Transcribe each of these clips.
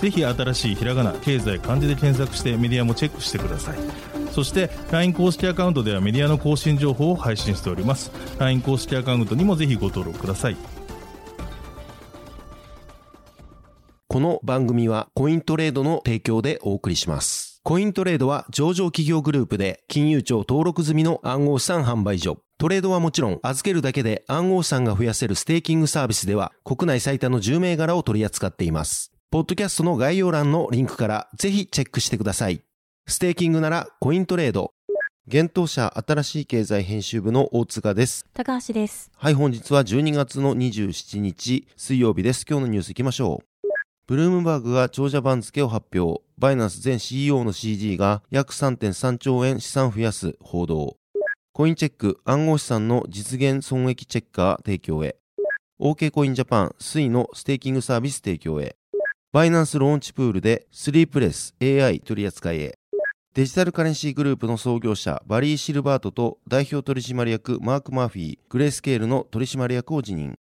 ぜひ新しいひらがな経済漢字で検索してメディアもチェックしてくださいそして LINE 公式アカウントではメディアの更新情報を配信しております LINE 公式アカウントにもぜひご登録くださいこの番組はコイントレードの提供でお送りします。コイントレードは上場企業グループで金融庁登録済みの暗号資産販売所。トレードはもちろん預けるだけで暗号資産が増やせるステーキングサービスでは国内最多の10銘柄を取り扱っています。ポッドキャストの概要欄のリンクからぜひチェックしてください。ステーキングならコイントレード。現当社新しい経済編集部の大塚です。高橋です。はい、本日は12月の27日水曜日です。今日のニュース行きましょう。ブルームバーグが長者番付を発表。バイナンス前 CEO の CG が約3.3兆円資産増やす報道。コインチェック暗号資産の実現損益チェッカー提供へ。OK コインジャパン水のステーキングサービス提供へ。バイナンスローンチプールでスリープレス AI 取扱いへ。デジタルカレンシーグループの創業者バリー・シルバートと代表取締役マーク・マーフィー、グレースケールの取締役を辞任。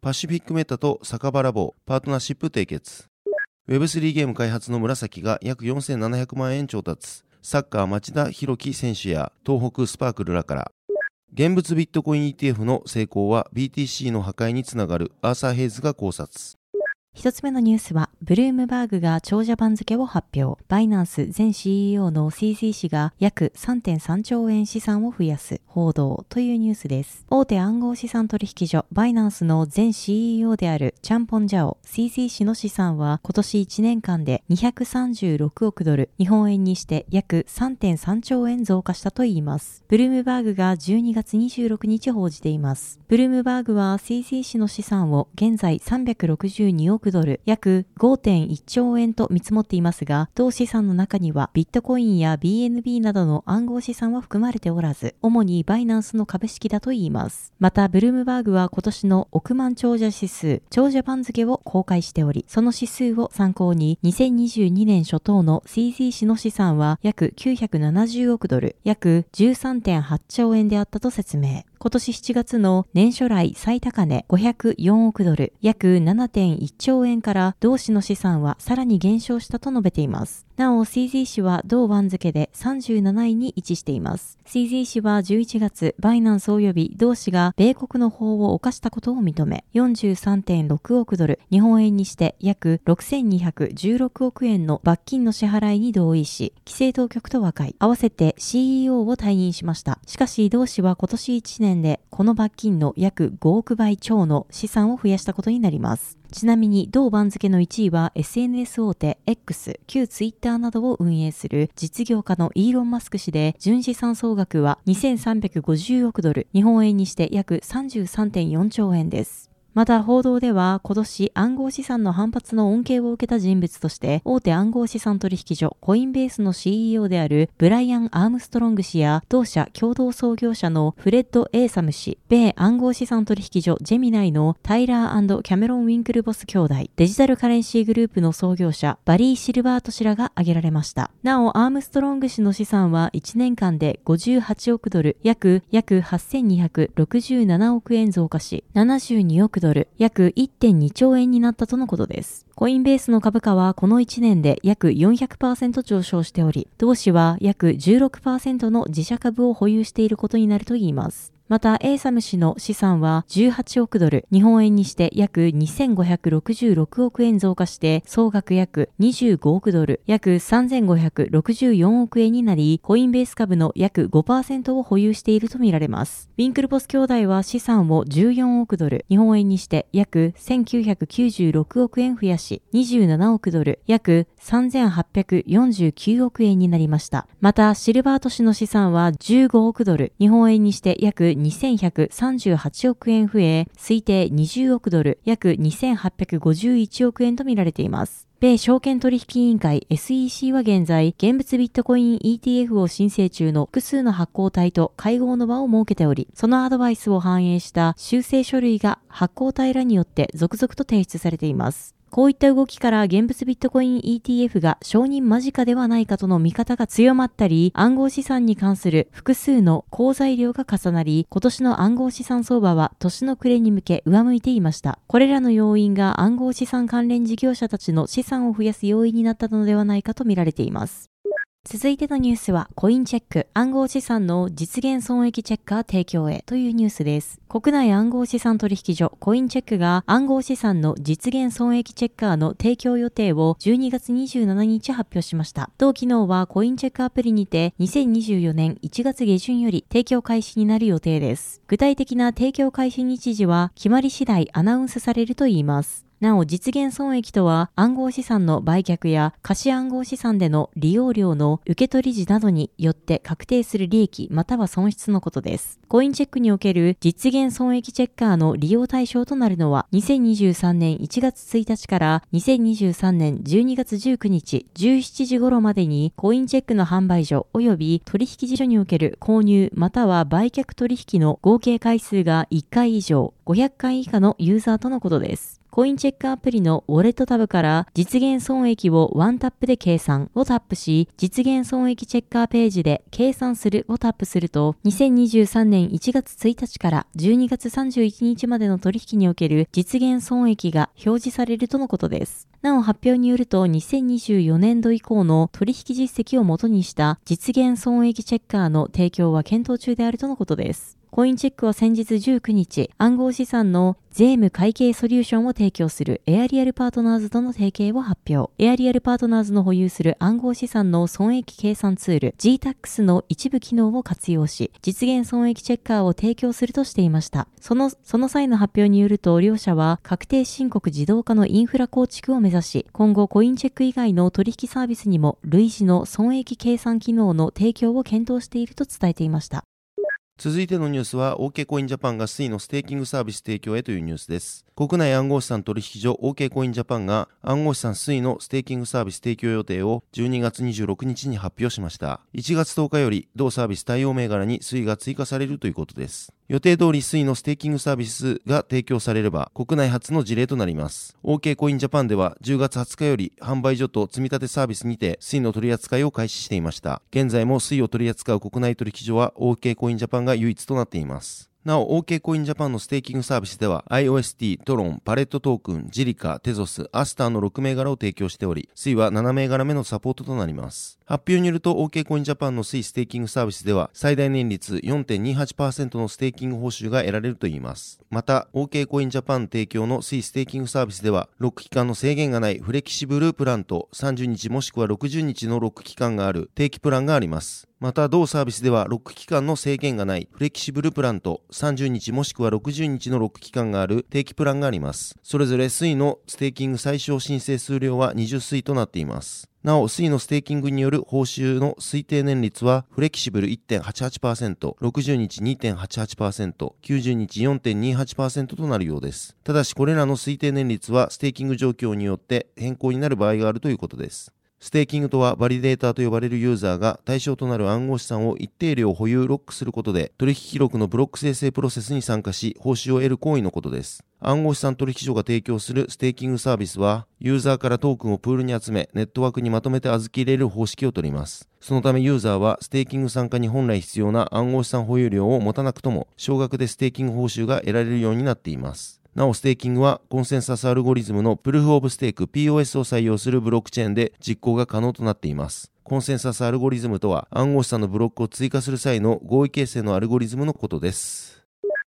パシフィックメタと酒場ラボ、パートナーシップ締結。Web3 ゲーム開発の紫が約4700万円調達。サッカー町田博樹選手や東北スパークルらから。現物ビットコイン ETF の成功は BTC の破壊につながるアーサー・ヘイズが考察。一つ目のニュースは、ブルームバーグが長者番付を発表。バイナンス前 CEO の CZ 氏が約3.3兆円資産を増やす報道というニュースです。大手暗号資産取引所バイナンスの前 CEO であるチャンポンジャオ CZ 氏の資産は今年1年間で236億ドル、日本円にして約3.3兆円増加したといいます。ブルームバーグが12月26日報じています。ブルームバーグは CZ 氏の資産を現在362億ドル、約5.1兆円と見積もっていますが、同資産の中にはビットコインや BNB などの暗号資産は含まれておらず、主にバイナンスの株式だといいます。また、ブルームバーグは今年の億万長者指数、長者番付を公開しており、その指数を参考に2022年初頭の CZ 氏の資産は約970億ドル、約13.8兆円であったと説明。今年7月の年初来最高値504億ドル、約7.1兆円から同市の資産はさらに減少したと述べています。なお、CZ 氏は同番付で37位に位置しています。CZ 氏は11月、バイナンス及び同氏が米国の法を犯したことを認め、43.6億ドル、日本円にして約6216億円の罰金の支払いに同意し、規制当局と和解、合わせて CEO を退任しました。しかし、同氏は今年1年で、この罰金の約5億倍超の資産を増やしたことになります。ちなみに、同番付の1位は SNS 大手 X、旧 Twitter などを運営する実業家のイーロン・マスク氏で、純資産総額は2350億ドル、日本円にして約33.4兆円です。また報道では今年暗号資産の反発の恩恵を受けた人物として大手暗号資産取引所コインベースの CEO であるブライアン・アームストロング氏や同社共同創業者のフレッド・エーサム氏、米暗号資産取引所ジェミナイのタイラーキャメロン・ウィンクルボス兄弟、デジタルカレンシーグループの創業者バリー・シルバート氏らが挙げられました。なお、アームストロング氏の資産は1年間で58億ドル、約約8267億円増加し、72億ドル、約1.2兆円になったとのことです。コインベースの株価はこの1年で約400%上昇しており、同氏は約16%の自社株を保有していることになるといいます。また、エイサム氏の資産は18億ドル、日本円にして約2566億円増加して、総額約25億ドル、約3564億円になり、コインベース株の約5%を保有しているとみられます。ウィンクルボス兄弟は資産を14億ドル、日本円にして約1996億円増やし、27億ドル、約3849億円になりました。また、シルバート氏の資産は15億ドル、日本円にして約2138億円増え、推定20億ドル、約2851億円と見られています。米証券取引委員会 SEC は現在、現物ビットコイン ETF を申請中の複数の発行体と会合の場を設けており、そのアドバイスを反映した修正書類が発行体らによって続々と提出されています。こういった動きから現物ビットコイン ETF が承認間近ではないかとの見方が強まったり、暗号資産に関する複数の好材料が重なり、今年の暗号資産相場は年の暮れに向け上向いていました。これらの要因が暗号資産関連事業者たちの資産を増やす要因になったのではないかと見られています。続いてのニュースは、コインチェック、暗号資産の実現損益チェッカー提供へというニュースです。国内暗号資産取引所、コインチェックが暗号資産の実現損益チェッカーの提供予定を12月27日発表しました。同機能はコインチェックアプリにて2024年1月下旬より提供開始になる予定です。具体的な提供開始日時は決まり次第アナウンスされるといいます。なお、実現損益とは暗号資産の売却や貸し暗号資産での利用料の受取時などによって確定する利益または損失のことです。コインチェックにおける実現損益チェッカーの利用対象となるのは2023年1月1日から2023年12月19日17時頃までにコインチェックの販売所及び取引事所における購入または売却取引の合計回数が1回以上500回以下のユーザーとのことです。コインチェックアプリのウォレットタブから実現損益をワンタップで計算をタップし、実現損益チェッカーページで計算するをタップすると、2023年1月1日から12月31日までの取引における実現損益が表示されるとのことです。なお発表によると2024年度以降の取引実績をもとにした実現損益チェッカーの提供は検討中であるとのことです。コインチェックは先日19日、暗号資産の税務会計ソリューションを提供するエアリアルパートナーズとの提携を発表。エアリアルパートナーズの保有する暗号資産の損益計算ツール GTAX の一部機能を活用し、実現損益チェッカーを提供するとしていました。その、その際の発表によると、両社は確定申告自動化のインフラ構築を目指し、今後コインチェック以外の取引サービスにも類似の損益計算機能の提供を検討していると伝えていました。続いてのニュースは OK コインジャパンが SUI のステーキングサービス提供へというニュースです。国内暗号資産取引所 OK コインジャパンが暗号資産 SUI のステーキングサービス提供予定を12月26日に発表しました。1月10日より同サービス対応銘柄に SUI が追加されるということです。予定通り SUI のステーキングサービスが提供されれば国内初の事例となります。OK コインジャパンでは10月20日より販売所と積み立てサービスにて SUI の取り扱いを開始していました。現在も SUI を取り扱う国内取引所は OK コインジャパンが唯一となっています。なお、OK コインジャパンのステーキングサービスでは、IOST、トロン、パレットトークン、ジリカ、テゾス、アスターの6銘柄を提供しており、 SUI は7銘柄目のサポートとなります。発表によると、OK コインジャパンの SUI ステーキングサービスでは、最大年率4.28%のステーキング報酬が得られるといいます。また、OK コインジャパン提供の SUI ステーキングサービスでは、ロック期間の制限がないフレキシブルプランと30日もしくは60日のロック期間がある定期プランがあります。また同サービスではロック期間の制限がないフレキシブルプランと30日もしくは60日のロック期間がある定期プランがあります。それぞれ SUI のステーキング最小申請数量は20 SUI となっています。なお、 SUI のステーキングによる報酬の推定年率は、フレキシブル1.88%、60日2.88%、90日4.28%となるようです。ただし、これらの推定年率は、ステーキング状況によって変更になる場合があるということです。ステーキングとはバリデーターと呼ばれるユーザーが対象となる暗号資産を一定量保有ロックすることで取引記録のブロック生成プロセスに参加し報酬を得る行為のことです。暗号資産取引所が提供するステーキングサービスはユーザーからトークンをプールに集めネットワークにまとめて預け入れる方式をとります。そのためユーザーはステーキング参加に本来必要な暗号資産保有量を持たなくとも少額でステーキング報酬が得られるようになっています。なお、ステーキングはコンセンサスアルゴリズムのプルーフオブステーク POS を採用するブロックチェーンで実行が可能となっています。コンセンサスアルゴリズムとは暗号資産のブロックを追加する際の合意形成のアルゴリズムのことです。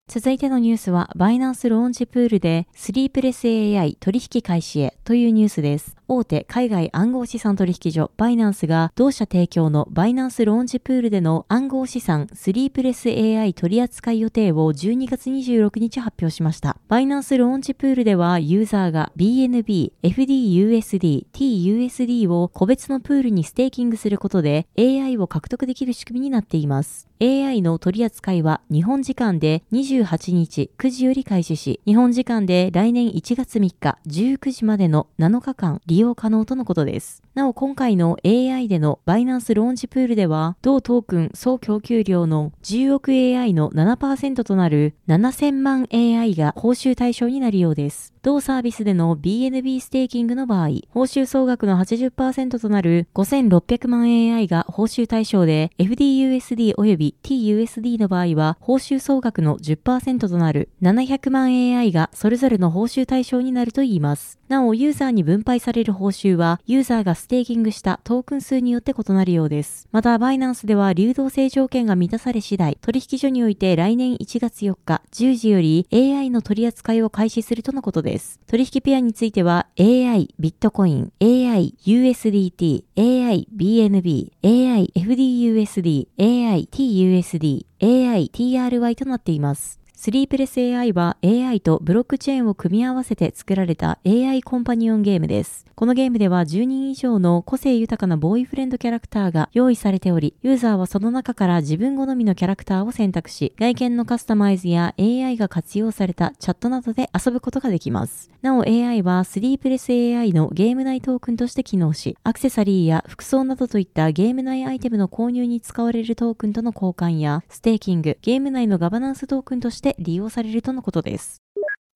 続いてのニュースは、バイナンスローンチプールでスリープレス AI 取引開始へというニュースです。大手海外暗号資産取引所バイナンスが同社提供のバイナンスローンチプールでの暗号資産スリープレス AI 取扱い予定を12月26日発表しました。バイナンスローンチプールではユーザーが BNB、FDUSD、TUSD を個別のプールにステーキングすることで AI を獲得できる仕組みになっています。AI の取扱いは日本時間で28日9時より開始し、日本時間で来年1月3日19時までの7日間利利用可能とのことです。なお今回の AI でのバイナンスローンチプールでは、同トークン総供給量の10億 AI の7%となる7000万 AI が報酬対象になるようです。同サービスでの BNB ステーキングの場合、報酬総額の80%となる5600万 AI が報酬対象で、FDUSD 及び TUSD の場合は、報酬総額の10%となる700万 AI がそれぞれの報酬対象になるといいます。なお、ユーザーに分配される報酬は、ユーザーがステーキングしたトークン数によって異なるようです。また、バイナンスでは流動性条件が満たされ次第、取引所において来年1月4日10時より AI の取り扱いを開始するとのことです。取引ペアについては、AI ビットコイン、AI USDT、AI BNB、AI FDUSD、AI TUSD、AI TRY となっています。スリープレス AI は AI とブロックチェーンを組み合わせて作られた AI コンパニオンゲームです。このゲームでは10人以上の個性豊かなボーイフレンドキャラクターが用意されており、ユーザーはその中から自分好みのキャラクターを選択し、外見のカスタマイズや AI が活用されたチャットなどで遊ぶことができます。なお AI はスリープレス AI のゲーム内トークンとして機能し、アクセサリーや服装などといったゲーム内アイテムの購入に使われるトークンとの交換や、ステーキング、ゲーム内のガバナンストークンとして利用されるとのことです。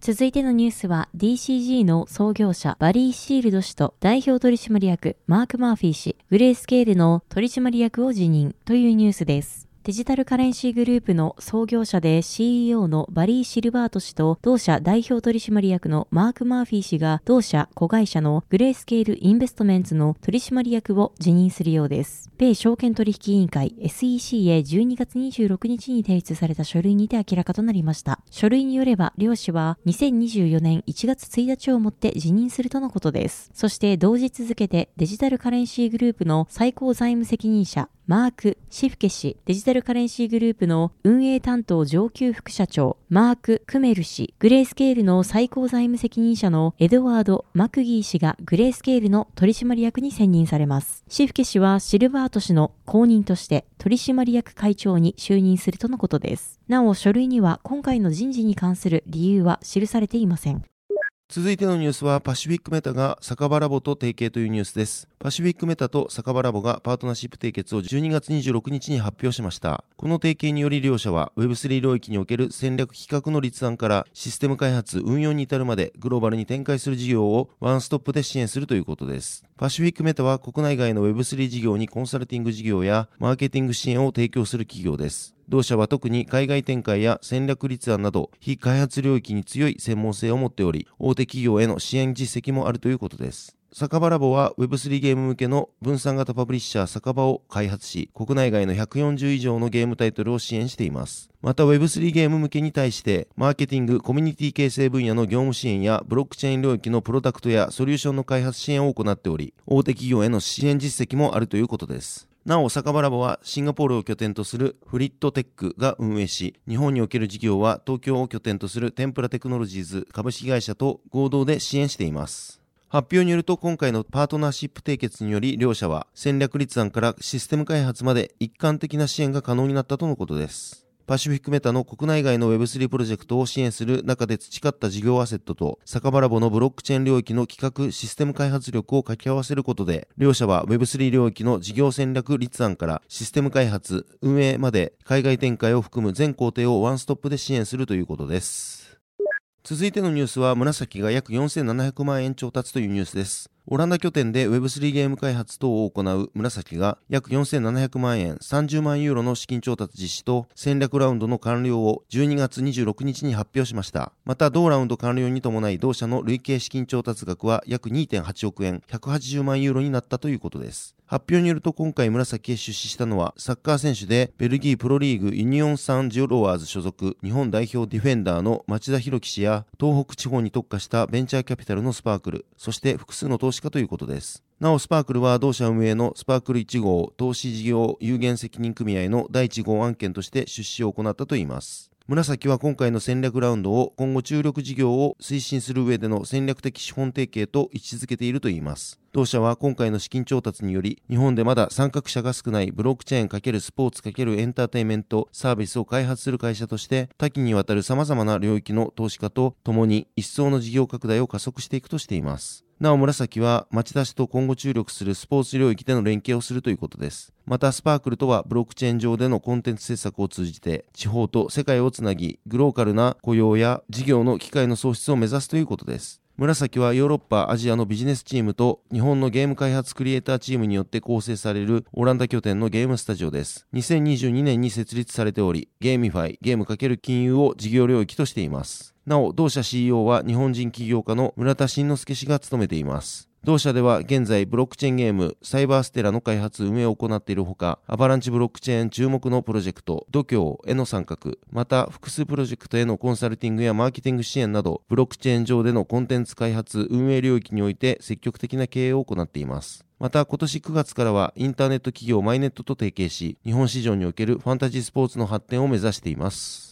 続いてのニュースは DCG の創業者バリー・シルバート氏と代表取締役マーク・マーフィー氏、グレースケールの取締役を辞任というニュースです。デジタルカレンシーグループの創業者で CEO のバリー・シルバート氏と同社代表取締役のマーク・マーフィー氏が同社子会社のグレースケール・インベストメンツの取締役を辞任するようです。米証券取引委員会 SEC へ12月26日に提出された書類にて明らかとなりました。書類によれば両氏は2024年1月1日をもって辞任するとのことです。そして同日付でデジタルカレンシーグループの最高財務責任者マーク・シフケ氏、デジタルカレンシーグループの運営担当上級副社長、マーク・クメル氏、グレースケールの最高財務責任者のエドワード・マクギー氏がグレースケールの取締役に選任されます。シフケ氏はシルバート氏の後任として取締役会長に就任するとのことです。なお、書類には今回の人事に関する理由は記されていません。続いてのニュースはパシフィックメタが酒場ラボと提携というニュースです。パシフィックメタと酒場ラボがパートナーシップ締結を12月26日に発表しました。この提携により両社は Web3 領域における戦略企画の立案からシステム開発、運用に至るまでグローバルに展開する事業をワンストップで支援するということです。パシフィックメタは国内外の Web3 事業にコンサルティング事業やマーケティング支援を提供する企業です。同社は特に海外展開や戦略立案など非開発領域に強い専門性を持っており、大手企業への支援実績もあるということです。酒場ラボは Web3 ゲーム向けの分散型パブリッシャー酒場を開発し、国内外の140以上のゲームタイトルを支援しています。また Web3 ゲーム向けに対して、マーケティング、コミュニティ形成分野の業務支援やブロックチェーン領域のプロダクトやソリューションの開発支援を行っており、大手企業への支援実績もあるということです。なお、酒場ラボはシンガポールを拠点とするフリットテックが運営し、日本における事業は東京を拠点とするテンプラテクノロジーズ株式会社と合同で支援しています。発表によると今回のパートナーシップ締結により両社は戦略立案からシステム開発まで一貫的な支援が可能になったとのことです。パシフィックメタの国内外の Web3 プロジェクトを支援する中で培った事業アセットと、酒場ラボのブロックチェーン領域の企画、システム開発力を掛け合わせることで、両社は Web3 領域の事業戦略立案からシステム開発、運営まで海外展開を含む全工程をワンストップで支援するということです。続いてのニュースは、紫が約4700万円調達というニュースです。オランダ拠点で Web3 ゲーム開発等を行う紫が約4700万円30万ユーロの資金調達実施と戦略ラウンドの完了を12月26日に発表しました。また同ラウンド完了に伴い同社の累計資金調達額は約2.8億円180万ユーロになったということです。発表によると今回紫へ出資したのはサッカー選手でベルギープロリーグユニオンサンジロワーズ所属日本代表ディフェンダーの町田博樹氏や東北地方に特化したベンチャーキャピタルのスパークルそして複数の投資家ということです。なおスパークルは同社運営のスパークル1号投資事業有限責任組合の第1号案件として出資を行ったといいます。紫は今回の戦略ラウンドを今後注力事業を推進する上での戦略的資本提携と位置づけているといいます。同社は今回の資金調達により、日本でまだ参画者が少ないブロックチェーン×スポーツ×エンターテインメントサービスを開発する会社として、多岐にわたる様々な領域の投資家と共に一層の事業拡大を加速していくとしています。なお紫は町田市と今後注力するスポーツ領域での連携をするということです。またスパークルとはブロックチェーン上でのコンテンツ制作を通じて地方と世界をつなぎグローカルな雇用や事業の機会の創出を目指すということです。紫はヨーロッパ、アジアのビジネスチームと日本のゲーム開発クリエイターチームによって構成されるオランダ拠点のゲームスタジオです。2022年に設立されており、 GameFi、ゲーム×金融を事業領域としています。なお、同社 CEO は日本人起業家の村田晋之介氏が務めています。同社では現在ブロックチェーンゲームサイバーステラの開発運営を行っているほか、アバランチブロックチェーン注目のプロジェクト、 DOKYO への参画、また複数プロジェクトへのコンサルティングやマーケティング支援など、ブロックチェーン上でのコンテンツ開発運営領域において積極的な経営を行っています。また今年9月からはインターネット企業マイネットと提携し、日本市場におけるファンタジースポーツの発展を目指しています。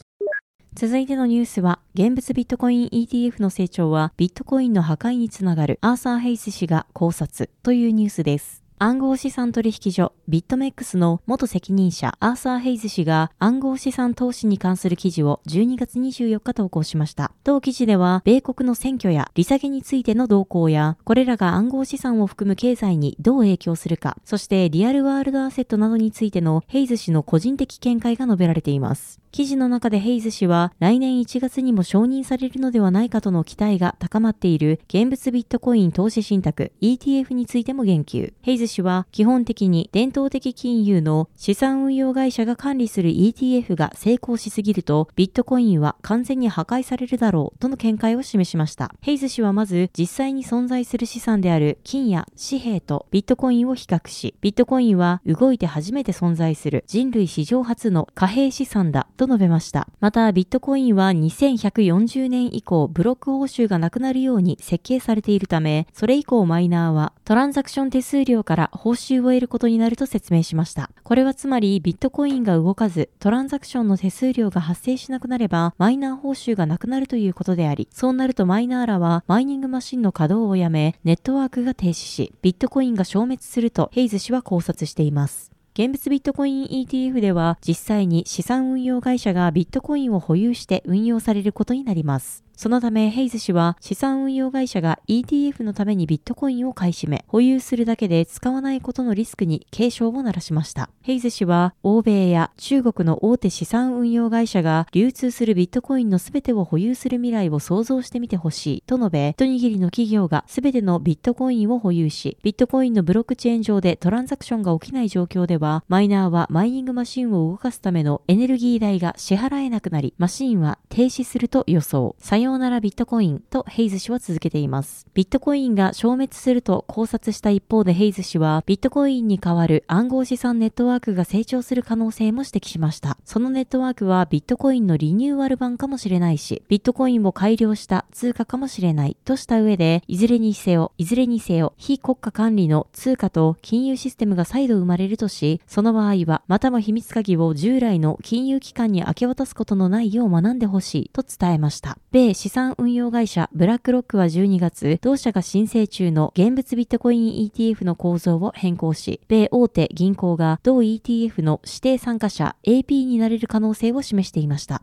続いてのニュースは、現物ビットコイン ETF の成長はビットコインの破壊につながるアーサー・ヘイス氏が考察というニュースです。暗号資産取引所ビットメックスの元責任者アーサー・ヘイズ氏が暗号資産投資に関する記事を12月24日投稿しました。同記事では米国の選挙や利下げについての動向やこれらが暗号資産を含む経済にどう影響するか、そしてリアルワールドアセットなどについてのヘイズ氏の個人的見解が述べられています。記事の中でヘイズ氏は来年1月にも承認されるのではないかとの期待が高まっている現物ビットコイン投資信託 ETF についても言及。ヘイズ氏は基本的に伝統的金融の資産運用会社が管理する ETF が成功しすぎるとビットコインは完全に破壊されるだろうとの見解を示しました。ヘイズ氏はまず実際に存在する資産である金や紙幣とビットコインを比較し、ビットコインは動いて初めて存在する人類史上初の貨幣資産だと述べました。また、ビットコインは2140年以降、ブロック報酬がなくなるように設計されているため、それ以降マイナーはトランザクション手数料から報酬を得ることになると説明しました。これはつまり、ビットコインが動かず、トランザクションの手数料が発生しなくなれば、マイナー報酬がなくなるということであり、そうなるとマイナーらは、マイニングマシンの稼働をやめ、ネットワークが停止し、ビットコインが消滅するとヘイズ氏は考察しています。現物ビットコイン ETF では実際に資産運用会社がビットコインを保有して運用されることになります。そのため、ヘイズ氏は資産運用会社が ETF のためにビットコインを買い占め、保有するだけで使わないことのリスクに警鐘を鳴らしました。ヘイズ氏は、欧米や中国の大手資産運用会社が流通するビットコインの全てを保有する未来を想像してみてほしいと述べ、一握りの企業が全てのビットコインを保有し、ビットコインのブロックチェーン上でトランザクションが起きない状況では、マイナーはマイニングマシンを動かすためのエネルギー代が支払えなくなり、マシンは停止すると予想。ようならビットコインインとヘイズ氏は続けています。ビットコインが消滅すると考察した一方でヘイズ氏は、ビットコインに代わる暗号資産ネットワークが成長する可能性も指摘しました。そのネットワークはビットコインのリニューアル版かもしれないし、ビットコインを改良した通貨かもしれないとした上で、いずれにせよ、いずれにせよ、非国家管理の通貨と金融システムが再度生まれるとし、その場合は、またも秘密鍵を従来の金融機関に明け渡すことのないよう学んでほしいと伝えました。米資産運用会社ブラックロックは12月、同社が申請中の現物ビットコイン ETF の構造を変更し、米大手銀行が同 ETF の指定参加者 AP になれる可能性を示していました。